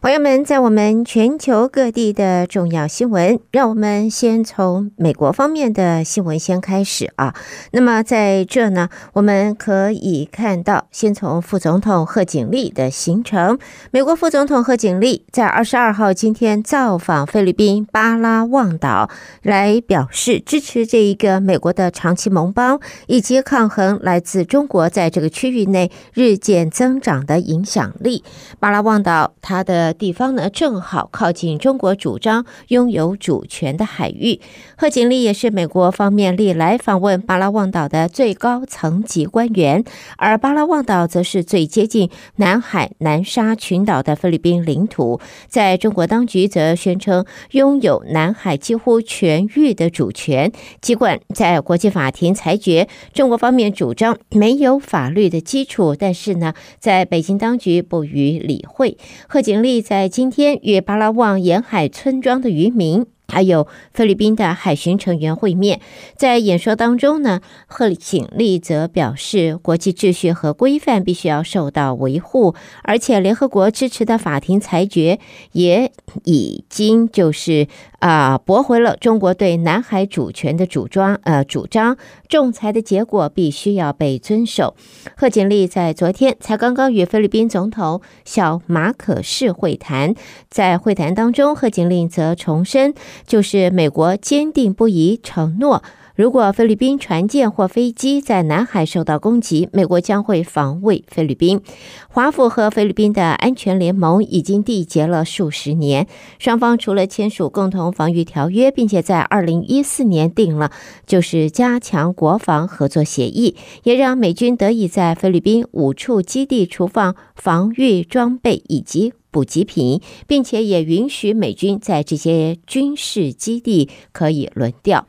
朋友们，在我们全球各地的重要新闻，让我们先从美国方面的新闻先开始啊。那么在这呢，我们可以看到，先从副总统贺锦丽的行程。美国副总统贺锦丽在二十二号今天造访菲律宾巴拉望岛，来表示支持这一个美国的长期盟邦，以及抗衡来自中国在这个区域内日渐增长的影响力。巴拉望岛，它的地方呢，正好靠近中国主张拥有主权的海域。贺锦丽也是美国方面历来访问巴拉望岛的最高层级官员，而巴拉望岛则是最接近南海南沙群岛的菲律宾领土。在中国当局则宣称拥有南海几乎全域的主权。尽管在国际法庭裁决，中国方面主张没有法律的基础，但是呢，在北京当局不予理会。贺锦丽。在今天与巴拉望沿海村庄的渔民，还有菲律宾的海巡成员会面，在演说当中呢，贺锦丽则表示，国际秩序和规范必须要受到维护，而且联合国支持的法庭裁决也已经就是。啊，驳回了中国对南海主权的主张，呃，主张仲裁的结果必须要被遵守。贺锦丽在昨天才刚刚与菲律宾总统小马可仕会谈，在会谈当中，贺锦丽则重申，就是美国坚定不移承诺。如果菲律宾船舰或飞机在南海受到攻击，美国将会防卫菲律宾。华府和菲律宾的安全联盟已经缔结了数十年，双方除了签署共同防御条约，并且在二零一四年订了就是加强国防合作协议，也让美军得以在菲律宾五处基地储放防御装备以及补给品，并且也允许美军在这些军事基地可以轮调。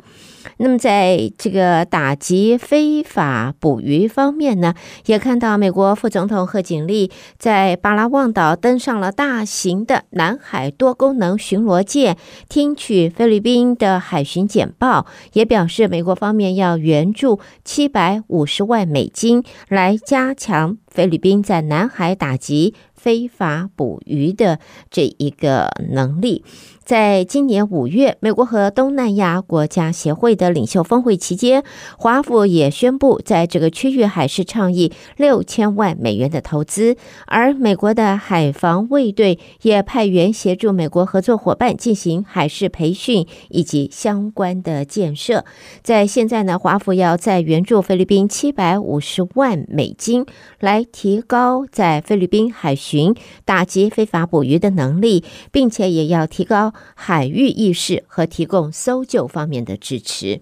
那么，在这个打击非法捕鱼方面呢，也看到美国副总统贺锦丽在巴拉望岛登上了大型的南海多功能巡逻舰，听取菲律宾的海巡简报，也表示美国方面要援助七百五十万美金来加强菲律宾在南海打击非法捕鱼的这一个能力。在今年五月，美国和东南亚国家协会的领袖峰会期间，华府也宣布在这个区域海事倡议六千万美元的投资，而美国的海防卫队也派员协助美国合作伙伴进行海事培训以及相关的建设。在现在呢，华府要再援助菲律宾七百五十万美金，来提高在菲律宾海巡打击非法捕鱼的能力，并且也要提高。海域意识和提供搜救方面的支持。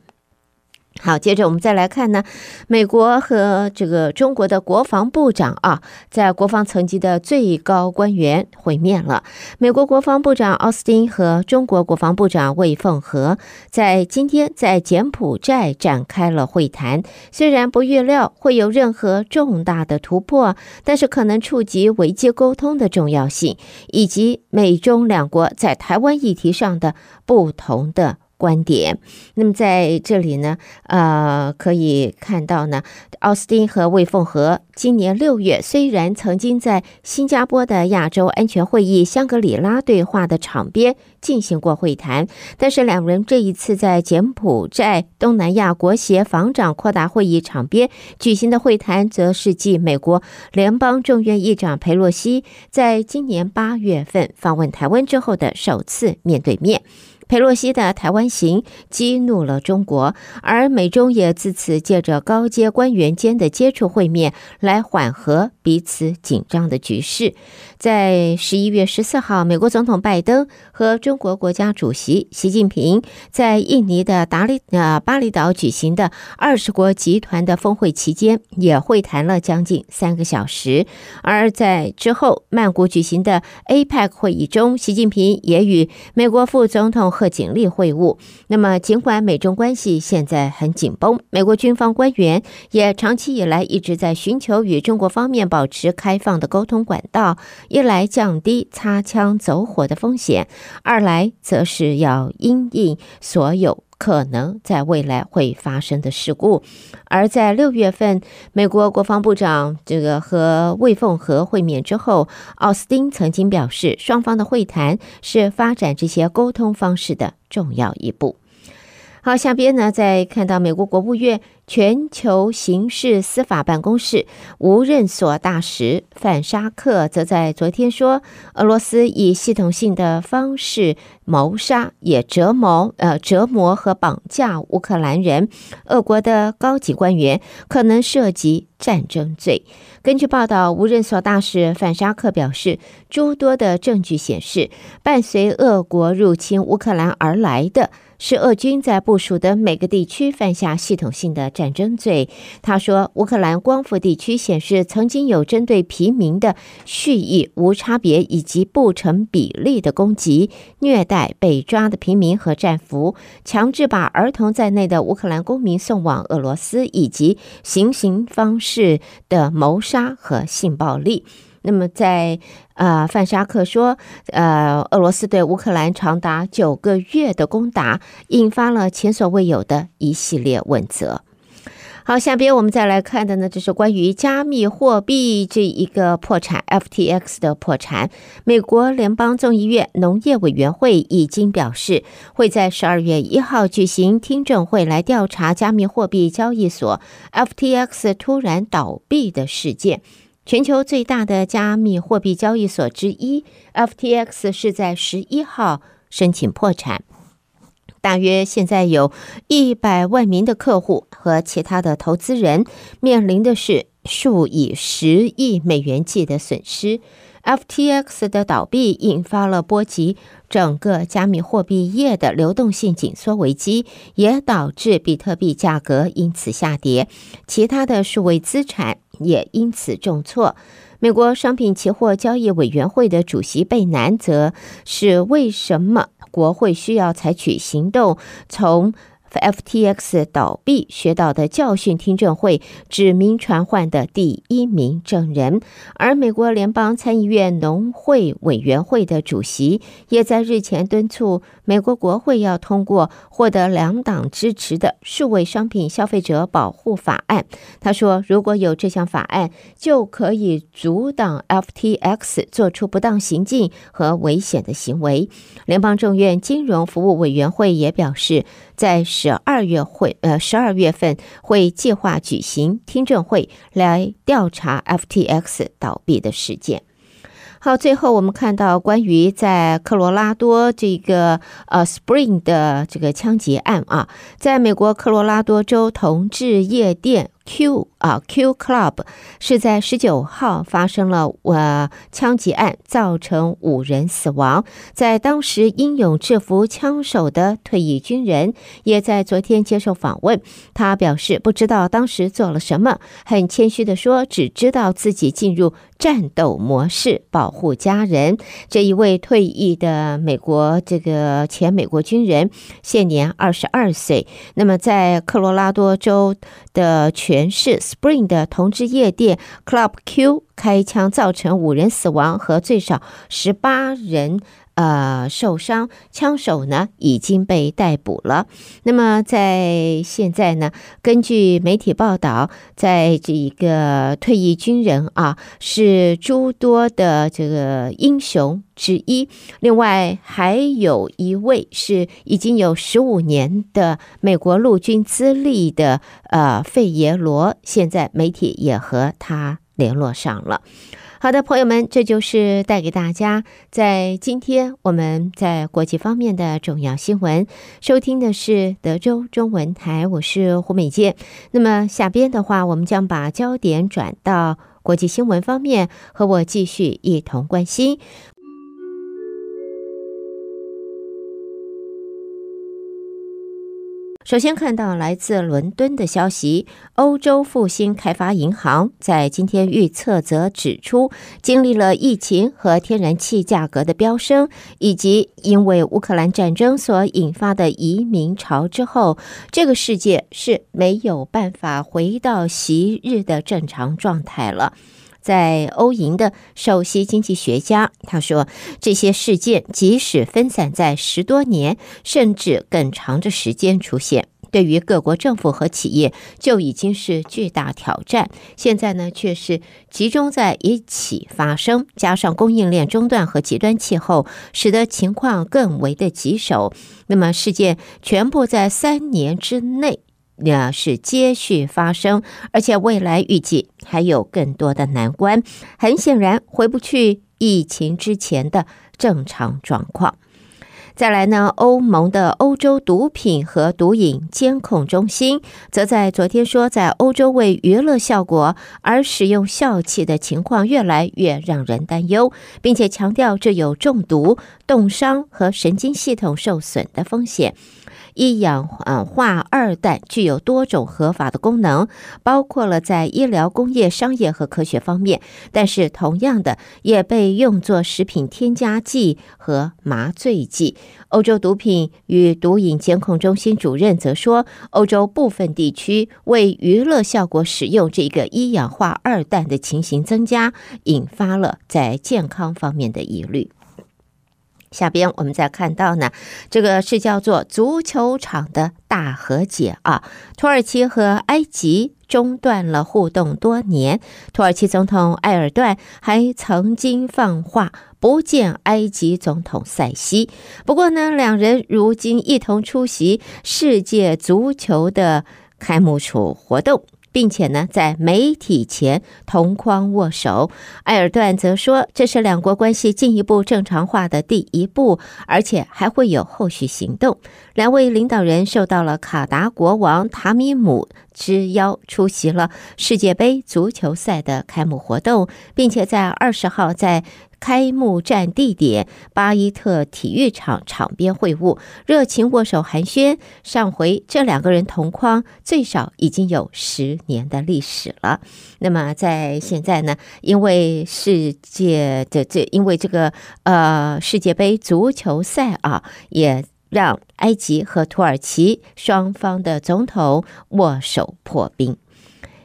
好，接着我们再来看呢，美国和这个中国的国防部长啊，在国防层级的最高官员会面了。美国国防部长奥斯汀和中国国防部长魏凤和在今天在柬埔寨展开了会谈。虽然不预料会有任何重大的突破，但是可能触及危机沟通的重要性，以及美中两国在台湾议题上的不同的。观点。那么在这里呢，呃，可以看到呢，奥斯汀和魏凤和今年六月虽然曾经在新加坡的亚洲安全会议香格里拉对话的场边进行过会谈，但是两人这一次在柬埔寨东南亚国协防长扩大会议场边举行的会谈，则是继美国联邦众院议长裴洛西在今年八月份访问台湾之后的首次面对面。佩洛西的台湾行激怒了中国，而美中也自此借着高阶官员间的接触会面来缓和彼此紧张的局势。在十一月十四号，美国总统拜登和中国国家主席习近平在印尼的达里呃巴厘岛举行的二十国集团的峰会期间，也会谈了将近三个小时。而在之后曼谷举行的 APEC 会议中，习近平也与美国副总统贺锦丽会晤。那么，尽管美中关系现在很紧绷，美国军方官员也长期以来一直在寻求与中国方面保持开放的沟通管道。一来降低擦枪走火的风险，二来则是要因应所有可能在未来会发生的事故。而在六月份，美国国防部长这个和魏凤和会面之后，奥斯汀曾经表示，双方的会谈是发展这些沟通方式的重要一步。好，下边呢，再看到美国国务院全球刑事司法办公室无任所大使范沙克则在昨天说，俄罗斯以系统性的方式谋杀、也折磨、呃折磨和绑架乌克兰人，俄国的高级官员可能涉及战争罪。根据报道，无任所大使范沙克表示，诸多的证据显示，伴随俄国入侵乌克兰而来的。是俄军在部署的每个地区犯下系统性的战争罪。他说，乌克兰光复地区显示曾经有针对平民的蓄意、无差别以及不成比例的攻击、虐待被抓的平民和战俘，强制把儿童在内的乌克兰公民送往俄罗斯，以及行刑方式的谋杀和性暴力。那么在，呃，范沙克说，呃，俄罗斯对乌克兰长达九个月的攻打，引发了前所未有的一系列问责。好，下边我们再来看的呢，就是关于加密货币这一个破产，FTX 的破产。美国联邦众议院农业委员会已经表示，会在十二月一号举行听证会来调查加密货币交易所 FTX 突然倒闭的事件。全球最大的加密货币交易所之一 FTX 是在十一号申请破产，大约现在有一百万名的客户和其他的投资人面临的是数以十亿美元计的损失。FTX 的倒闭引发了波及整个加密货币业的流动性紧缩危机，也导致比特币价格因此下跌，其他的数位资产。也因此重挫。美国商品期货交易委员会的主席贝南则是为什么国会需要采取行动，从 FTX 倒闭学到的教训听证会指名传唤的第一名证人，而美国联邦参议院农会委员会的主席也在日前敦促美国国会要通过获得两党支持的数位商品消费者保护法案。他说，如果有这项法案，就可以阻挡 FTX 做出不当行径和危险的行为。联邦众院金融服务委员会也表示，在十二月会，呃，十二月份会计划举行听证会来调查 FTX 倒闭的事件。好，最后我们看到关于在科罗拉多这个呃 Spring 的这个枪击案啊，在美国科罗拉多州同志夜店。Q 啊，Q Club 是在十九号发生了呃枪击案，造成五人死亡。在当时英勇制服枪手的退役军人也在昨天接受访问，他表示不知道当时做了什么，很谦虚的说，只知道自己进入战斗模式，保护家人。这一位退役的美国这个前美国军人，现年二十二岁。那么在科罗拉多州的全全市 Spring 的同志夜店 Club Q 开枪造成五人死亡和最少十八人呃受伤，枪手呢已经被逮捕了。那么在现在呢，根据媒体报道，在这一个退役军人啊是诸多的这个英雄之一，另外还有一位是已经有十五年的美国陆军资历的呃费耶罗，现在媒体也和他联络上了。好的，朋友们，这就是带给大家在今天我们在国际方面的重要新闻。收听的是德州中文台，我是胡美健。那么下边的话，我们将把焦点转到国际新闻方面，和我继续一同关心。首先看到来自伦敦的消息，欧洲复兴开发银行在今天预测则指出，经历了疫情和天然气价格的飙升，以及因为乌克兰战争所引发的移民潮之后，这个世界是没有办法回到昔日的正常状态了。在欧银的首席经济学家，他说，这些事件即使分散在十多年甚至更长的时间出现，对于各国政府和企业就已经是巨大挑战。现在呢，却是集中在一起发生，加上供应链中断和极端气候，使得情况更为的棘手。那么，事件全部在三年之内。那是接续发生，而且未来预计还有更多的难关，很显然回不去疫情之前的正常状况。再来呢，欧盟的欧洲毒品和毒瘾监控中心则在昨天说，在欧洲为娱乐效果而使用笑气的情况越来越让人担忧，并且强调这有中毒、冻伤和神经系统受损的风险。一氧化二氮具有多种合法的功能，包括了在医疗、工业、商业和科学方面，但是同样的也被用作食品添加剂和麻醉剂。欧洲毒品与毒瘾监控中心主任则说，欧洲部分地区为娱乐效果使用这个一氧化二氮的情形增加，引发了在健康方面的疑虑。下边我们再看到呢，这个是叫做足球场的大和解啊。土耳其和埃及中断了互动多年，土耳其总统埃尔段还曾经放话不见埃及总统塞西。不过呢，两人如今一同出席世界足球的开幕式活动。并且呢，在媒体前同框握手。埃尔段则说，这是两国关系进一步正常化的第一步，而且还会有后续行动。两位领导人受到了卡达国王塔米姆之邀，出席了世界杯足球赛的开幕活动，并且在二十号在。开幕战地点巴伊特体育场场边会晤，热情握手寒暄。上回这两个人同框，最少已经有十年的历史了。那么在现在呢，因为世界的这，因为这个呃世界杯足球赛啊，也让埃及和土耳其双方的总统握手破冰。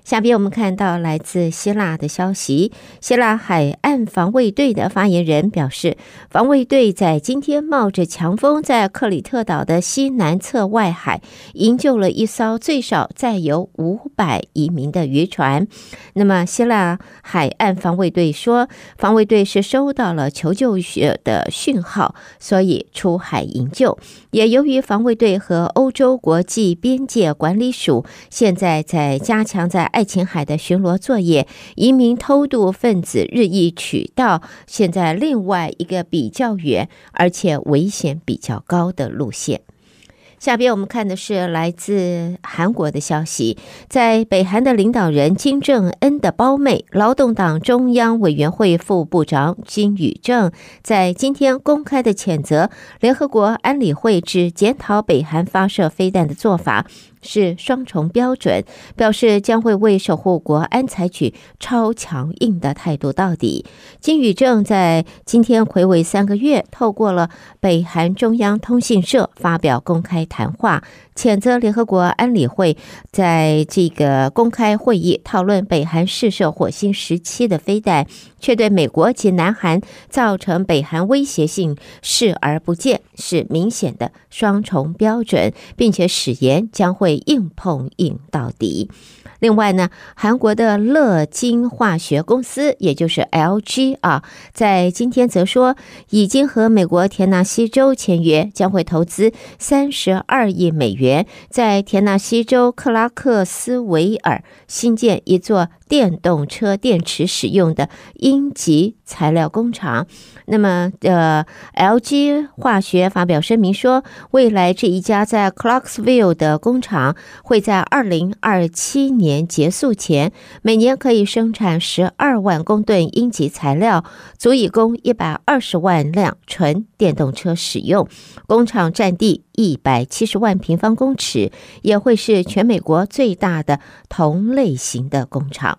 下边我们看到来自希腊的消息，希腊海岸防卫队的发言人表示，防卫队在今天冒着强风，在克里特岛的西南侧外海营救了一艘最少载有五百移民的渔船。那么，希腊海岸防卫队说，防卫队是收到了求救的讯号，所以出海营救。也由于防卫队和欧洲国际边界管理署现在在加强在爱琴海的巡逻作业，移民偷渡分子日益取道，现在另外一个比较远而且危险比较高的路线。下边我们看的是来自韩国的消息，在北韩的领导人金正恩的胞妹、劳动党中央委员会副部长金宇正，在今天公开的谴责联合国安理会只检讨北韩发射飞弹的做法。是双重标准，表示将会为守护国安采取超强硬的态度到底。金宇正在今天回违三个月，透过了北韩中央通讯社发表公开谈话。谴责联合国安理会在这个公开会议讨论北韩试射火星十七的飞弹，却对美国及南韩造成北韩威胁性视而不见，是明显的双重标准，并且誓言将会硬碰硬到底。另外呢，韩国的乐金化学公司，也就是 LG 啊，在今天则说，已经和美国田纳西州签约，将会投资三十二亿美元，在田纳西州克拉克斯维尔新建一座电动车电池使用的阴极材料工厂。那么，呃，LG 化学发表声明说，未来这一家在 Clarksville 的工厂会在二零二七年结束前，每年可以生产十二万公吨阴极材料，足以供一百二十万辆纯电动车使用。工厂占地一百七十万平方公尺，也会是全美国最大的同类型的工厂。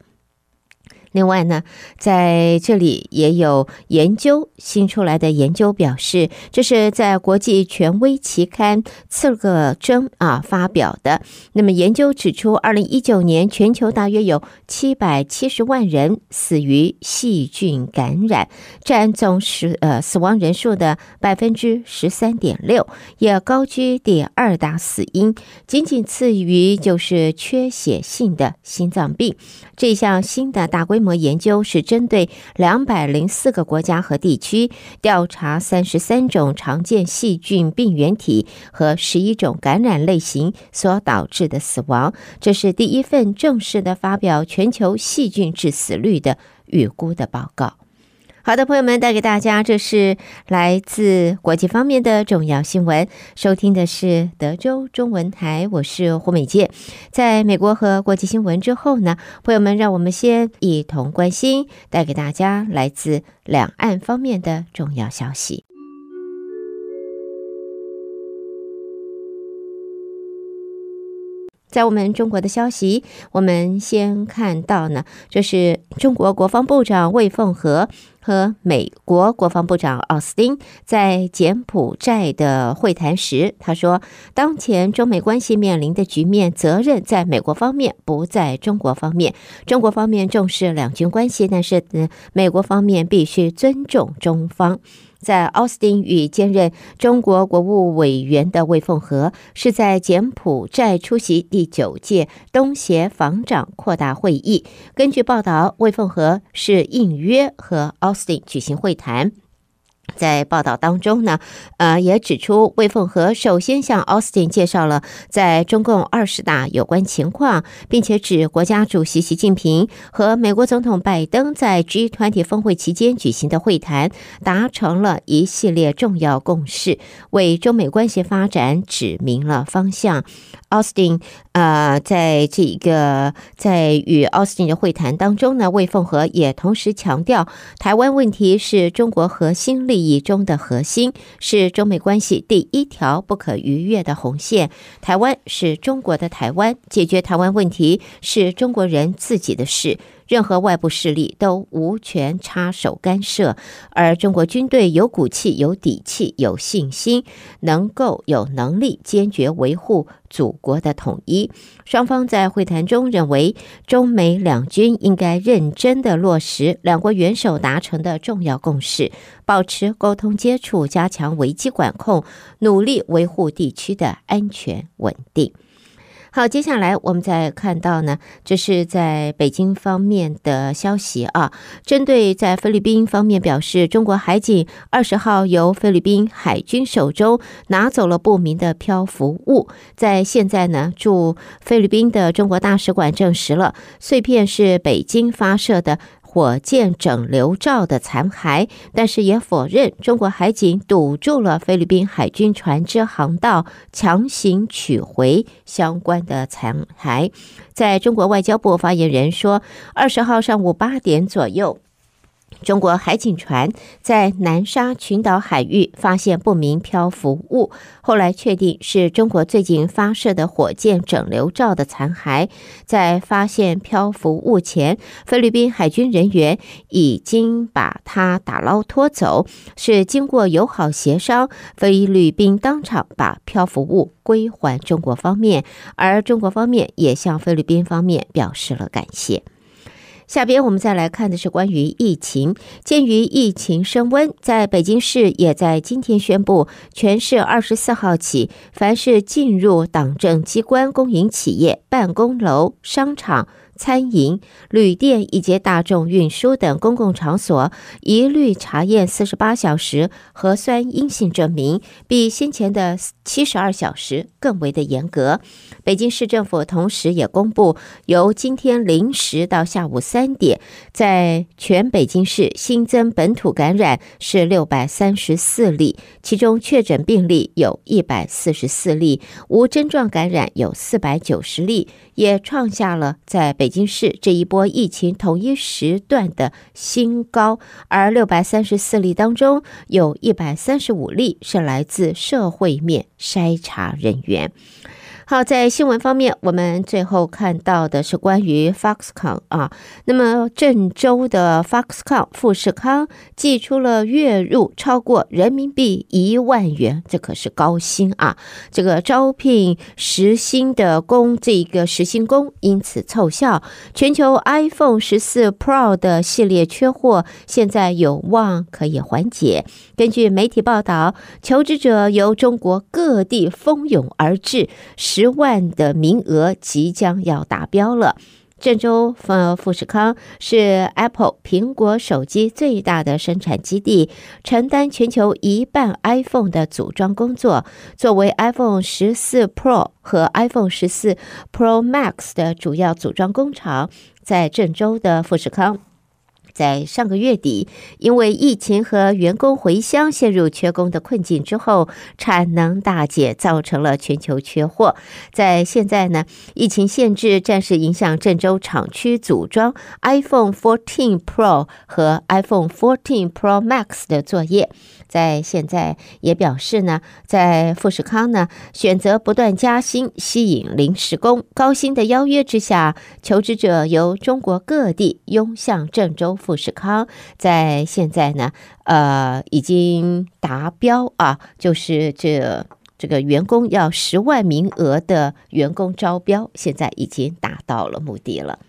另外呢，在这里也有研究新出来的研究表示，这是在国际权威期刊《刺个针》啊发表的。那么研究指出，二零一九年全球大约有七百七十万人死于细菌感染，占总死呃死亡人数的百分之十三点六，也高居第二大死因，仅仅次于就是缺血性的心脏病。这项新的大规模。模研究是针对两百零四个国家和地区调查三十三种常见细菌病原体和十一种感染类型所导致的死亡。这是第一份正式的发表全球细菌致死率的预估的报告。好的，朋友们，带给大家这是来自国际方面的重要新闻。收听的是德州中文台，我是胡美健。在美国和国际新闻之后呢，朋友们，让我们先一同关心带给大家来自两岸方面的重要消息。在我们中国的消息，我们先看到呢，这是中国国防部长魏凤和和美国国防部长奥斯汀在柬埔寨的会谈时，他说，当前中美关系面临的局面，责任在美国方面，不在中国方面。中国方面重视两军关系，但是，嗯，美国方面必须尊重中方。在奥斯汀与兼任中国国务委员的魏凤和是在柬埔寨出席第九届东协防长扩大会议。根据报道，魏凤和是应约和奥斯汀举行会谈。在报道当中呢，呃，也指出魏凤和首先向奥斯汀介绍了在中共二十大有关情况，并且指国家主席习近平和美国总统拜登在 G20 峰会期间举行的会谈达成了一系列重要共识，为中美关系发展指明了方向。奥斯汀，呃，在这个在与奥斯汀的会谈当中呢，魏凤和也同时强调，台湾问题是中国核心利益中的核心，是中美关系第一条不可逾越的红线。台湾是中国的台湾，解决台湾问题是中国人自己的事。任何外部势力都无权插手干涉，而中国军队有骨气、有底气、有信心，能够有能力坚决维护祖国的统一。双方在会谈中认为，中美两军应该认真地落实两国元首达成的重要共识，保持沟通接触，加强危机管控，努力维护地区的安全稳定。好，接下来我们再看到呢，这是在北京方面的消息啊。针对在菲律宾方面表示，中国海警二十号由菲律宾海军手中拿走了不明的漂浮物，在现在呢，驻菲律宾的中国大使馆证实了碎片是北京发射的。火箭整流罩的残骸，但是也否认中国海警堵住了菲律宾海军船只航道，强行取回相关的残骸。在中国外交部发言人说，二十号上午八点左右。中国海警船在南沙群岛海域发现不明漂浮物，后来确定是中国最近发射的火箭整流罩的残骸。在发现漂浮物前，菲律宾海军人员已经把它打捞拖走，是经过友好协商，菲律宾当场把漂浮物归还中国方面，而中国方面也向菲律宾方面表示了感谢。下边我们再来看的是关于疫情。鉴于疫情升温，在北京市也在今天宣布，全市二十四号起，凡是进入党政机关、公营企业、办公楼、商场。餐饮、旅店以及大众运输等公共场所，一律查验四十八小时核酸阴性证明，比先前的七十二小时更为的严格。北京市政府同时也公布，由今天零时到下午三点，在全北京市新增本土感染是六百三十四例，其中确诊病例有一百四十四例，无症状感染有四百九十例，也创下了在北。京市这一波疫情同一时段的新高，而六百三十四例当中，有一百三十五例是来自社会面筛查人员。好，在新闻方面，我们最后看到的是关于 Foxconn 啊，那么郑州的 Foxconn 富士康寄出了月入超过人民币一万元，这可是高薪啊！这个招聘实薪的工，这个实薪工因此凑效，全球 iPhone 十四 Pro 的系列缺货现在有望可以缓解。根据媒体报道，求职者由中国各地蜂拥而至。十万的名额即将要达标了。郑州富富士康是 Apple 苹果手机最大的生产基地，承担全球一半 iPhone 的组装工作。作为 iPhone 十四 Pro 和 iPhone 十四 Pro Max 的主要组装工厂，在郑州的富士康。在上个月底，因为疫情和员工回乡陷入缺工的困境之后，产能大减，造成了全球缺货。在现在呢，疫情限制暂时影响郑州厂区组装 iPhone 14 Pro 和 iPhone 14 Pro Max 的作业。在现在也表示呢，在富士康呢选择不断加薪吸引临时工，高薪的邀约之下，求职者由中国各地涌向郑州富士康。在现在呢，呃，已经达标啊，就是这这个员工要十万名额的员工招标，现在已经达到了目的了。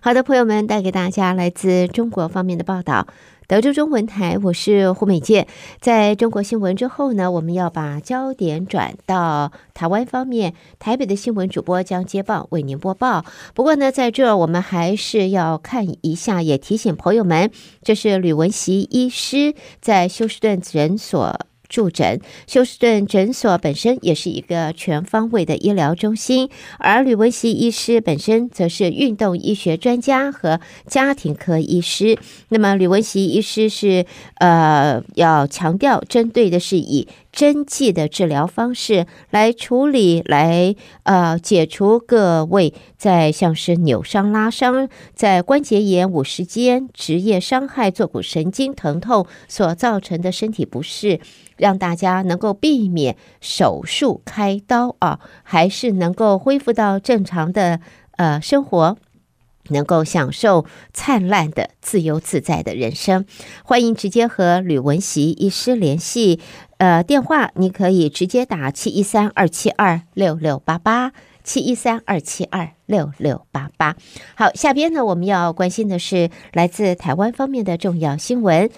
好的，朋友们，带给大家来自中国方面的报道。德州中文台，我是胡美健。在中国新闻之后呢，我们要把焦点转到台湾方面。台北的新闻主播将接棒为您播报。不过呢，在这儿我们还是要看一下，也提醒朋友们，这是吕文席医师在休斯顿诊所。助诊休斯顿诊所本身也是一个全方位的医疗中心，而吕文熙医师本身则是运动医学专家和家庭科医师。那么，吕文熙医师是呃要强调，针对的是以针剂的治疗方式来处理，来呃解除各位在像是扭伤、拉伤、在关节炎、五十肩、职业伤害、坐骨神经疼痛所造成的身体不适。让大家能够避免手术开刀啊，还是能够恢复到正常的呃生活，能够享受灿烂的自由自在的人生。欢迎直接和吕文锡医师联系，呃，电话你可以直接打七一三二七二六六八八七一三二七二六六八八。好，下边呢，我们要关心的是来自台湾方面的重要新闻。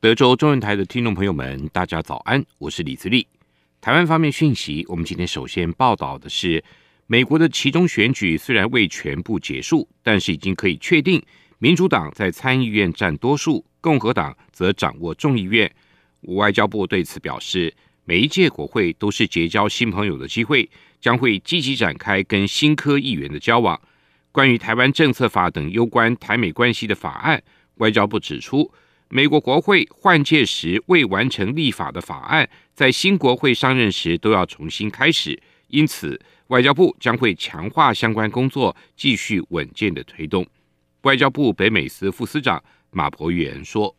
德州中文台的听众朋友们，大家早安，我是李自立。台湾方面讯息，我们今天首先报道的是，美国的其中选举虽然未全部结束，但是已经可以确定，民主党在参议院占多数，共和党则掌握众议院。外交部对此表示，每一届国会都是结交新朋友的机会，将会积极展开跟新科议员的交往。关于台湾政策法等攸关台美关系的法案，外交部指出，美国国会换届时未完成立法的法案，在新国会上任时都要重新开始，因此外交部将会强化相关工作，继续稳健的推动。外交部北美司副司长马博元说：“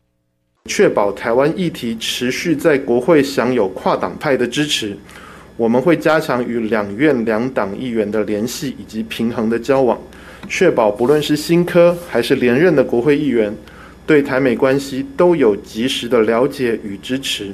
确保台湾议题持续在国会享有跨党派的支持，我们会加强与两院两党议员的联系以及平衡的交往，确保不论是新科还是连任的国会议员。”对台美关系都有及时的了解与支持，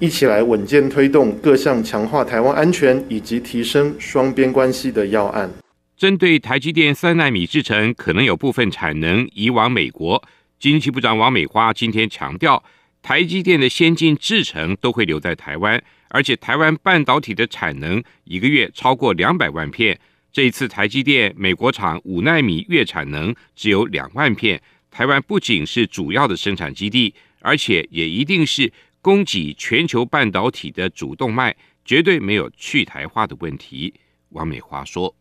一起来稳健推动各项强化台湾安全以及提升双边关系的要案。针对台积电三纳米制程可能有部分产能移往美国，经济部长王美花今天强调，台积电的先进制程都会留在台湾，而且台湾半导体的产能一个月超过两百万片。这一次台积电美国厂五纳米月产能只有两万片。台湾不仅是主要的生产基地，而且也一定是供给全球半导体的主动脉，绝对没有去台化的问题。王美华说：“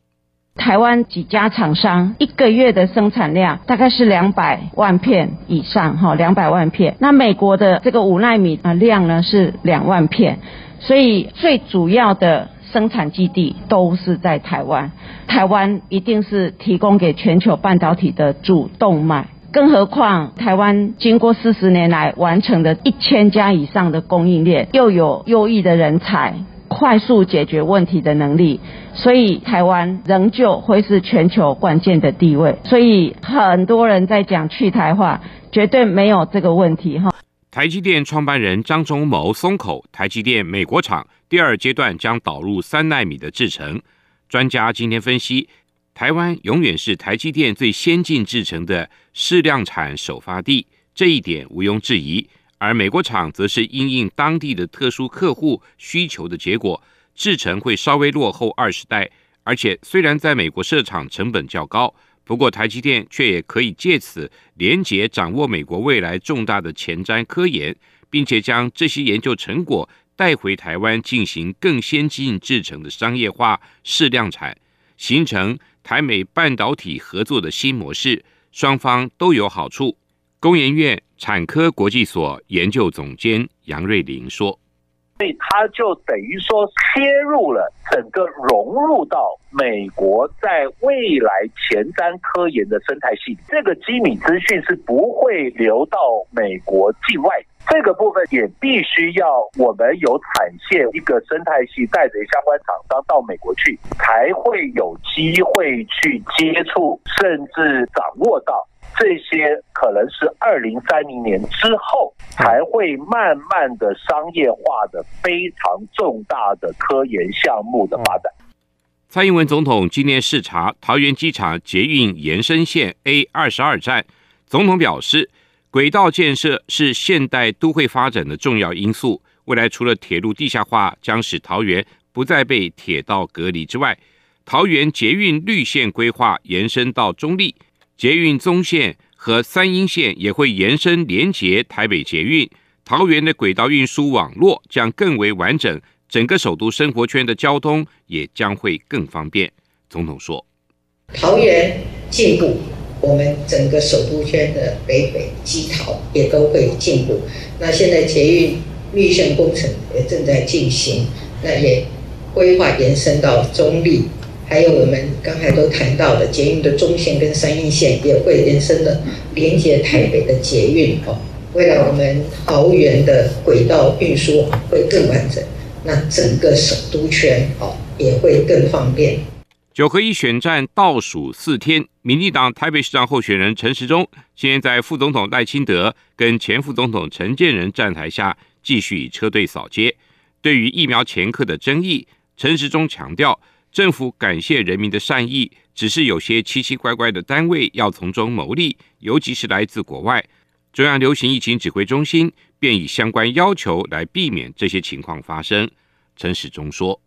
台湾几家厂商一个月的生产量大概是两百万片以上，哈，两百万片。那美国的这个五奈米啊量呢是两万片，所以最主要的。”生产基地都是在台湾，台湾一定是提供给全球半导体的主动脉。更何况台湾经过四十年来完成的一千家以上的供应链，又有优异的人才，快速解决问题的能力，所以台湾仍旧会是全球关键的地位。所以很多人在讲去台化，绝对没有这个问题哈。台积电创办人张忠谋松口，台积电美国厂第二阶段将导入三奈米的制程。专家今天分析，台湾永远是台积电最先进制程的试量产首发地，这一点毋庸置疑。而美国厂则是因应当地的特殊客户需求的结果，制程会稍微落后二十代。而且虽然在美国设厂成本较高，不过台积电却也可以借此连结掌握美国未来重大的前瞻科研，并且将这些研究成果带回台湾进行更先进制程的商业化试量产，形成台美半导体合作的新模式，双方都有好处。工研院产科国际所研究总监杨瑞玲说：“所以他就等于说切入了整个融入到美国在未来前瞻科研的生态系，这个机密资讯是不会流到美国境外。这个部分也必须要我们有产线一个生态系带着相关厂商到美国去，才会有机会去接触，甚至掌握到。”这些可能是二零三零年之后才会慢慢的商业化的非常重大的科研项目的发展。蔡英文总统今天视察桃园机场捷运延伸线 A 二十二站，总统表示，轨道建设是现代都会发展的重要因素。未来除了铁路地下化将使桃园不再被铁道隔离之外，桃园捷运绿线规划延伸到中坜。捷运中线和三莺线也会延伸连接台北捷运，桃园的轨道运输网络将更为完整，整个首都生活圈的交通也将会更方便。总统说：“桃园进步，我们整个首都圈的北北基桃也都会进步。那现在捷运绿线工程也正在进行，那也规划延伸到中坜。”还有我们刚才都谈到的捷运的中线跟三莺线也会延伸的连接台北的捷运哦，未来我们桃园的轨道运输会更完整，那整个首都圈哦也会更方便。九合一选战倒数四天，民进党台北市长候选人陈时中今天在副总统赖清德跟前副总统陈建仁站台下继续以车队扫街。对于疫苗前客的争议，陈时中强调。政府感谢人民的善意，只是有些奇奇怪怪的单位要从中牟利，尤其是来自国外。中央流行疫情指挥中心便以相关要求来避免这些情况发生。陈时中说。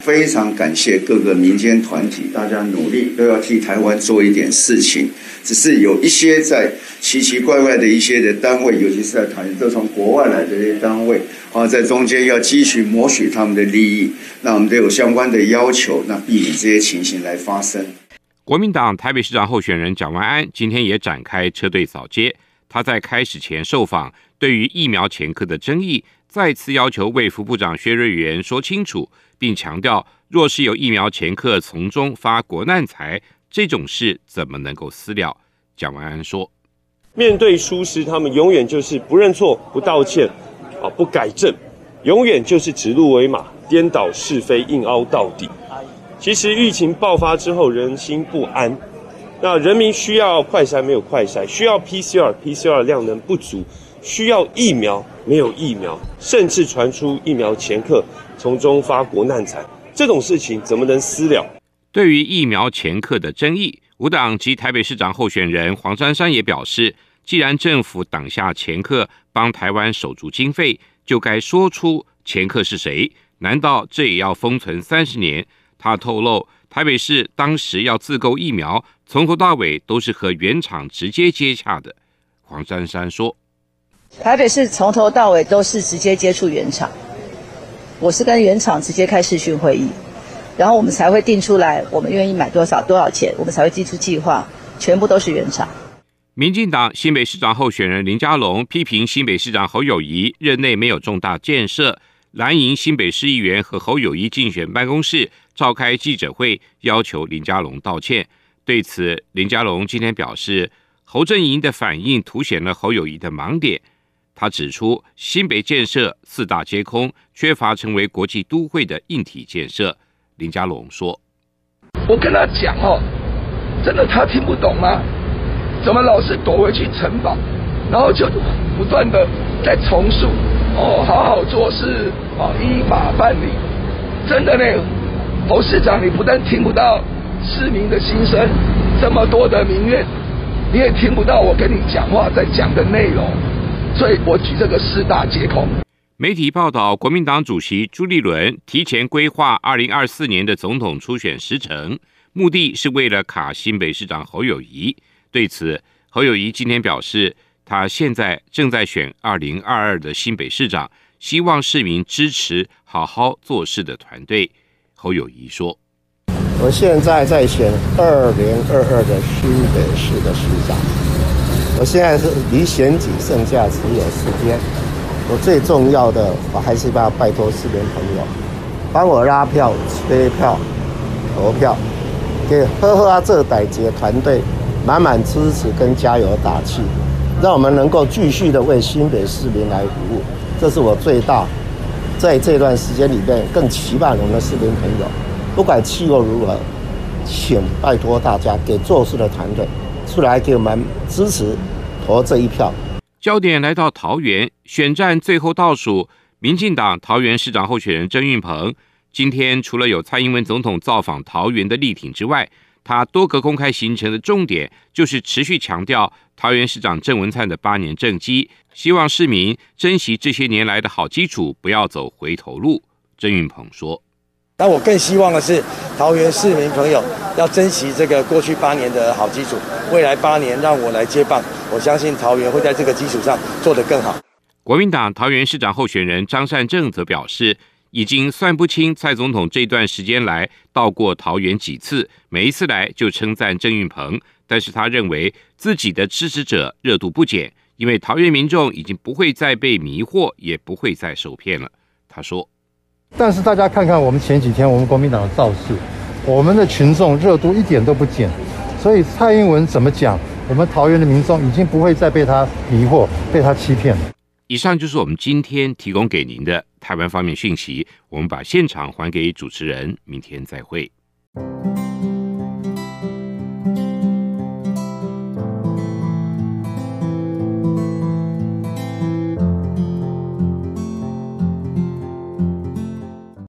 非常感谢各个民间团体，大家努力都要替台湾做一点事情。只是有一些在奇奇怪怪的一些的单位，尤其是在台湾都从国外来的这些单位，啊，在中间要继续谋取他们的利益，那我们都有相关的要求，那避免这些情形来发生。国民党台北市长候选人蒋万安今天也展开车队扫街，他在开始前受访，对于疫苗前科的争议，再次要求卫福部长薛瑞元说清楚。并强调，若是有疫苗前客从中发国难财，这种事怎么能够私了？蒋万安说：“面对疏失，他们永远就是不认错、不道歉，啊，不改正，永远就是指鹿为马、颠倒是非、硬凹到底。其实疫情爆发之后，人心不安，那人民需要快筛没有快筛，需要 PCR，PCR 量能不足，需要疫苗没有疫苗，甚至传出疫苗前客。”从中发国难财，这种事情怎么能私了？对于疫苗前客的争议，无党及台北市长候选人黄珊珊也表示，既然政府挡下前客帮台湾守住经费，就该说出前客是谁。难道这也要封存三十年？他透露，台北市当时要自购疫苗，从头到尾都是和原厂直接接洽的。黄珊珊说：“台北市从头到尾都是直接接触原厂。”我是跟原厂直接开视讯会议，然后我们才会定出来，我们愿意买多少多少钱，我们才会提出计划，全部都是原厂。民进党新北市长候选人林佳龙批评新北市长侯友宜任内没有重大建设，蓝营新北市议员和侯友宜竞选办公室召开记者会，要求林佳龙道歉。对此，林佳龙今天表示，侯阵营的反应凸显了侯友宜的盲点。他指出，新北建设四大皆空，缺乏成为国际都会的硬体建设。林佳龙说：“我跟他讲哦，真的他听不懂吗？怎么老是躲回去城堡，然后就不断的在重述哦，好好做事哦，依法办理。真的呢，侯市长，你不但听不到市民的心声，这么多的民怨，你也听不到我跟你讲话在讲的内容。”所以我举这个四大借口。媒体报道，国民党主席朱立伦提前规划二零二四年的总统初选时程，目的是为了卡新北市长侯友谊。对此，侯友谊今天表示，他现在正在选二零二二的新北市长，希望市民支持好好做事的团队。侯友谊说：“我现在在选二零二二的新北市的市长。”我现在是离选举剩下只有时间，我最重要的，我还是要拜托市民朋友，帮我拉票、催票、投票，给呵呵啊这歹杰团队满满支持跟加油打气，让我们能够继续的为新北市民来服务，这是我最大在这段时间里面更期盼我们的市民朋友，不管气候如何，请拜托大家给做事的团队。出来给我们支持投这一票。焦点来到桃园选战最后倒数，民进党桃园市长候选人曾运鹏今天除了有蔡英文总统造访桃园的力挺之外，他多个公开行程的重点就是持续强调桃园市长郑文灿的八年政绩，希望市民珍惜这些年来的好基础，不要走回头路。曾运鹏说。但我更希望的是，桃园市民朋友要珍惜这个过去八年的好基础，未来八年让我来接棒，我相信桃园会在这个基础上做得更好。国民党桃园市长候选人张善政则表示，已经算不清蔡总统这段时间来到过桃园几次，每一次来就称赞郑运鹏，但是他认为自己的支持者热度不减，因为桃园民众已经不会再被迷惑，也不会再受骗了。他说。但是大家看看我们前几天我们国民党的造势，我们的群众热度一点都不减，所以蔡英文怎么讲，我们桃园的民众已经不会再被他迷惑、被他欺骗了。以上就是我们今天提供给您的台湾方面讯息，我们把现场还给主持人，明天再会。